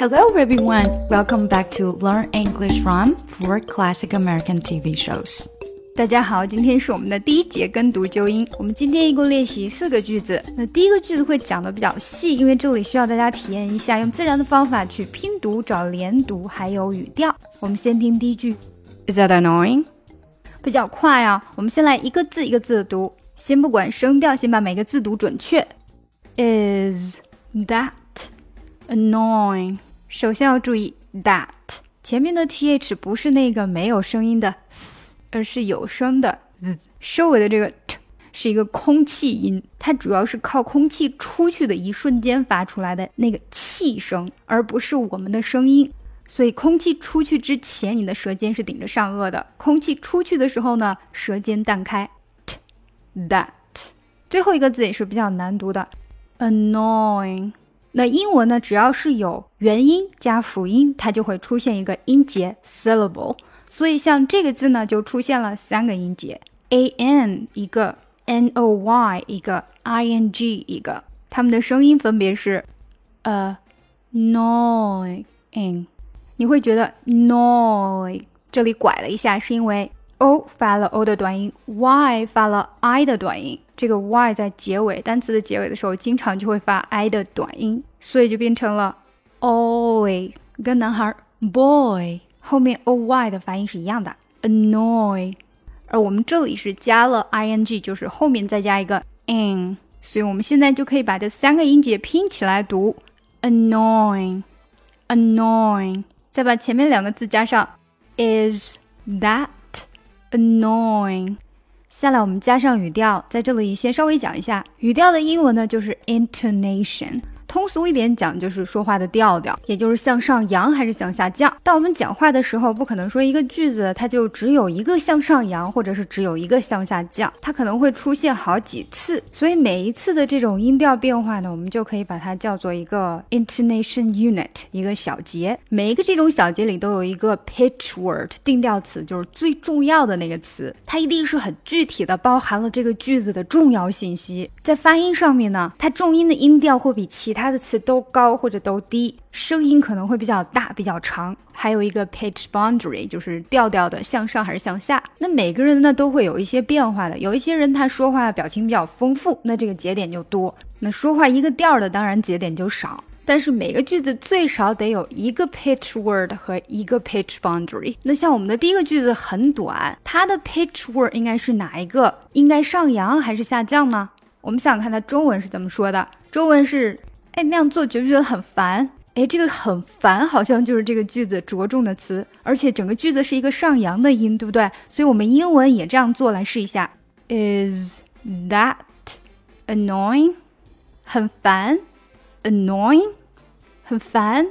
Hello everyone, welcome back to Learn English from Four Classic American TV Shows. 大家好，今天是我们的第一节跟读纠音。我们今天一共练习四个句子。那第一个句子会讲的比较细，因为这里需要大家体验一下用自然的方法去拼读、找连读，还有语调。我们先听第一句，Is that annoying？比较快啊，我们先来一个字一个字的读，先不管声调，先把每个字读准确。Is that annoying？首先要注意 that 前面的 th 不是那个没有声音的，而是有声的。收尾的这个 t 是一个空气音，它主要是靠空气出去的一瞬间发出来的那个气声，而不是我们的声音。所以空气出去之前，你的舌尖是顶着上颚的；空气出去的时候呢，舌尖淡开。t that 最后一个字也是比较难读的，annoying。那英文呢？只要是有元音加辅音，它就会出现一个音节 syllable。所以像这个字呢，就出现了三个音节：a n 一个，n o y 一个，i n g 一个。它们的声音分别是 annoying。你会觉得 noy 这里拐了一下，是因为 o 发了 o 的短音，y 发了 i 的短音。这个 y 在结尾单词的结尾的时候，经常就会发 i 的短音，所以就变成了 oy，跟男孩 boy 后面 oy 的发音是一样的 annoy。而我们这里是加了 ing，就是后面再加一个 in，所以我们现在就可以把这三个音节拼起来读 annoying，annoy 再把前面两个字加上 is that annoying。下来我们加上语调，在这里先稍微讲一下语调的英文呢，就是 intonation。通俗一点讲，就是说话的调调，也就是向上扬还是向下降。当我们讲话的时候，不可能说一个句子它就只有一个向上扬，或者是只有一个向下降，它可能会出现好几次。所以每一次的这种音调变化呢，我们就可以把它叫做一个 intonation unit，一个小节。每一个这种小节里都有一个 pitch word，定调词，就是最重要的那个词，它一定是很具体的，包含了这个句子的重要信息。在发音上面呢，它重音的音调会比其他他的词都高或者都低，声音可能会比较大、比较长。还有一个 pitch boundary，就是调调的向上还是向下。那每个人呢都会有一些变化的，有一些人他说话表情比较丰富，那这个节点就多；那说话一个调的，当然节点就少。但是每个句子最少得有一个 pitch word 和一个 pitch boundary。那像我们的第一个句子很短，它的 pitch word 应该是哪一个？应该上扬还是下降呢？我们想看，它中文是怎么说的？中文是，哎，那样做觉不觉得很烦？哎，这个很烦，好像就是这个句子着重的词，而且整个句子是一个上扬的音，对不对？所以我们英文也这样做来试一下：Is that annoying？很烦，annoying，很烦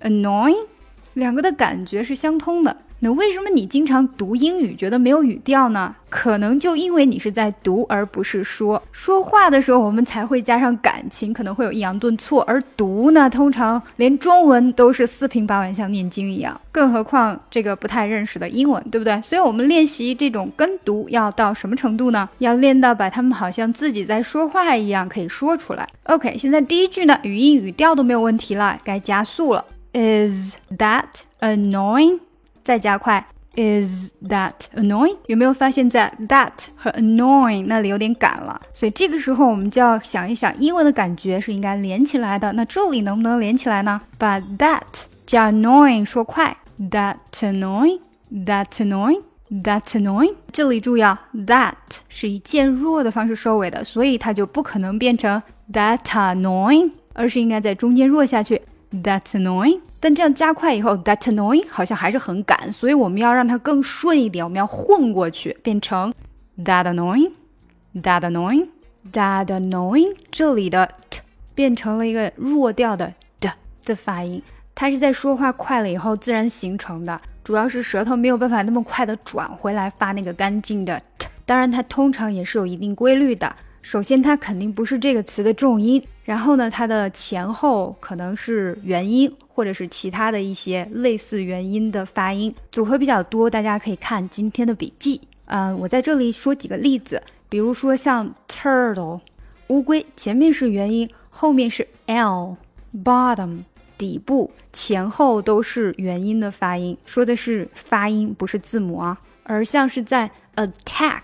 ，annoying，两个的感觉是相通的。那为什么你经常读英语觉得没有语调呢？可能就因为你是在读而不是说。说话的时候我们才会加上感情，可能会有抑扬顿挫；而读呢，通常连中文都是四平八稳，像念经一样，更何况这个不太认识的英文，对不对？所以，我们练习这种跟读要到什么程度呢？要练到把他们好像自己在说话一样可以说出来。OK，现在第一句呢，语音语调都没有问题了，该加速了。Is that annoying？再加快，Is that annoying？有没有发现，在 that 和 annoying 那里有点赶了？所以这个时候我们就要想一想，英文的感觉是应该连起来的。那这里能不能连起来呢？把 that 加 annoying 说快，That annoying，That annoying，That annoying。这里注意啊，that 是以渐弱的方式收尾的，所以它就不可能变成 that annoying，而是应该在中间弱下去，That annoying。但这样加快以后，that annoying 好像还是很赶，所以我们要让它更顺一点，我们要混过去，变成 that annoying，that annoying，that annoying。这里的 t 变成了一个弱调的的的发音，它是在说话快了以后自然形成的，主要是舌头没有办法那么快的转回来发那个干净的 t。当然，它通常也是有一定规律的。首先，它肯定不是这个词的重音，然后呢，它的前后可能是元音，或者是其他的一些类似元音的发音组合比较多。大家可以看今天的笔记。嗯，我在这里说几个例子，比如说像 turtle，乌龟前面是元音，后面是 l，bottom 底部前后都是元音的发音，说的是发音，不是字母啊。而像是在 attack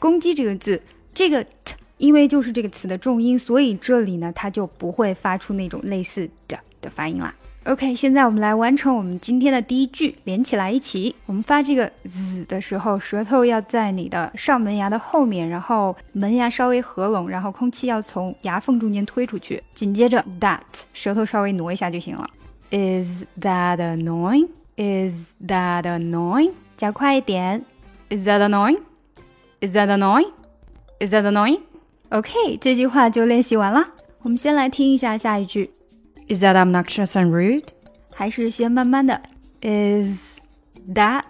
攻击这个字，这个 t 因为就是这个词的重音，所以这里呢它就不会发出那种类似的的发音啦。OK，现在我们来完成我们今天的第一句，连起来一起。我们发这个 z 的时候，舌头要在你的上门牙的后面，然后门牙稍微合拢，然后空气要从牙缝中间推出去。紧接着 that，舌头稍微挪一下就行了。Is that annoying? Is that annoying? 加快一点。Is that annoying? Is that annoying? Is that annoying? OK，这句话就练习完了。我们先来听一下下一句。Is that obnoxious and rude? 还是先慢慢的。Is that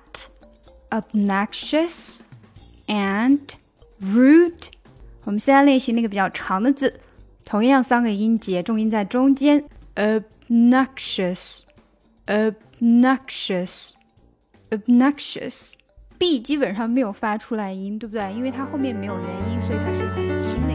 obnoxious and rude? 我们先来练习那个比较长的字，同样三个音节，重音在中间。Obnoxious, obnoxious, obnoxious. B 基本上没有发出来音，对不对？因为它后面没有元音，所以它是很轻。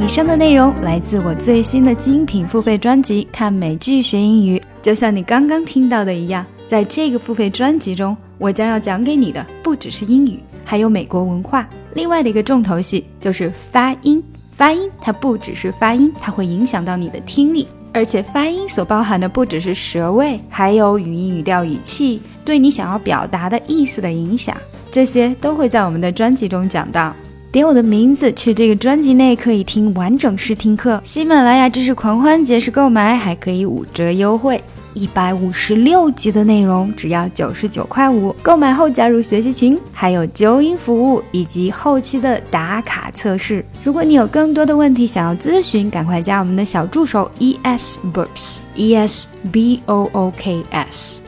以上的内容来自我最新的精品付费专辑《看美剧学英语》，就像你刚刚听到的一样，在这个付费专辑中，我将要讲给你的不只是英语，还有美国文化。另外的一个重头戏就是发音。发音它不只是发音，它会影响到你的听力，而且发音所包含的不只是舌位，还有语音、语调、语气对你想要表达的意思的影响，这些都会在我们的专辑中讲到。点我的名字去这个专辑内，可以听完整试听课。喜马拉雅知识狂欢节时购买还可以五折优惠，一百五十六集的内容只要九十九块五。购买后加入学习群，还有纠音服务以及后期的打卡测试。如果你有更多的问题想要咨询，赶快加我们的小助手 E S Books E S B O O K S。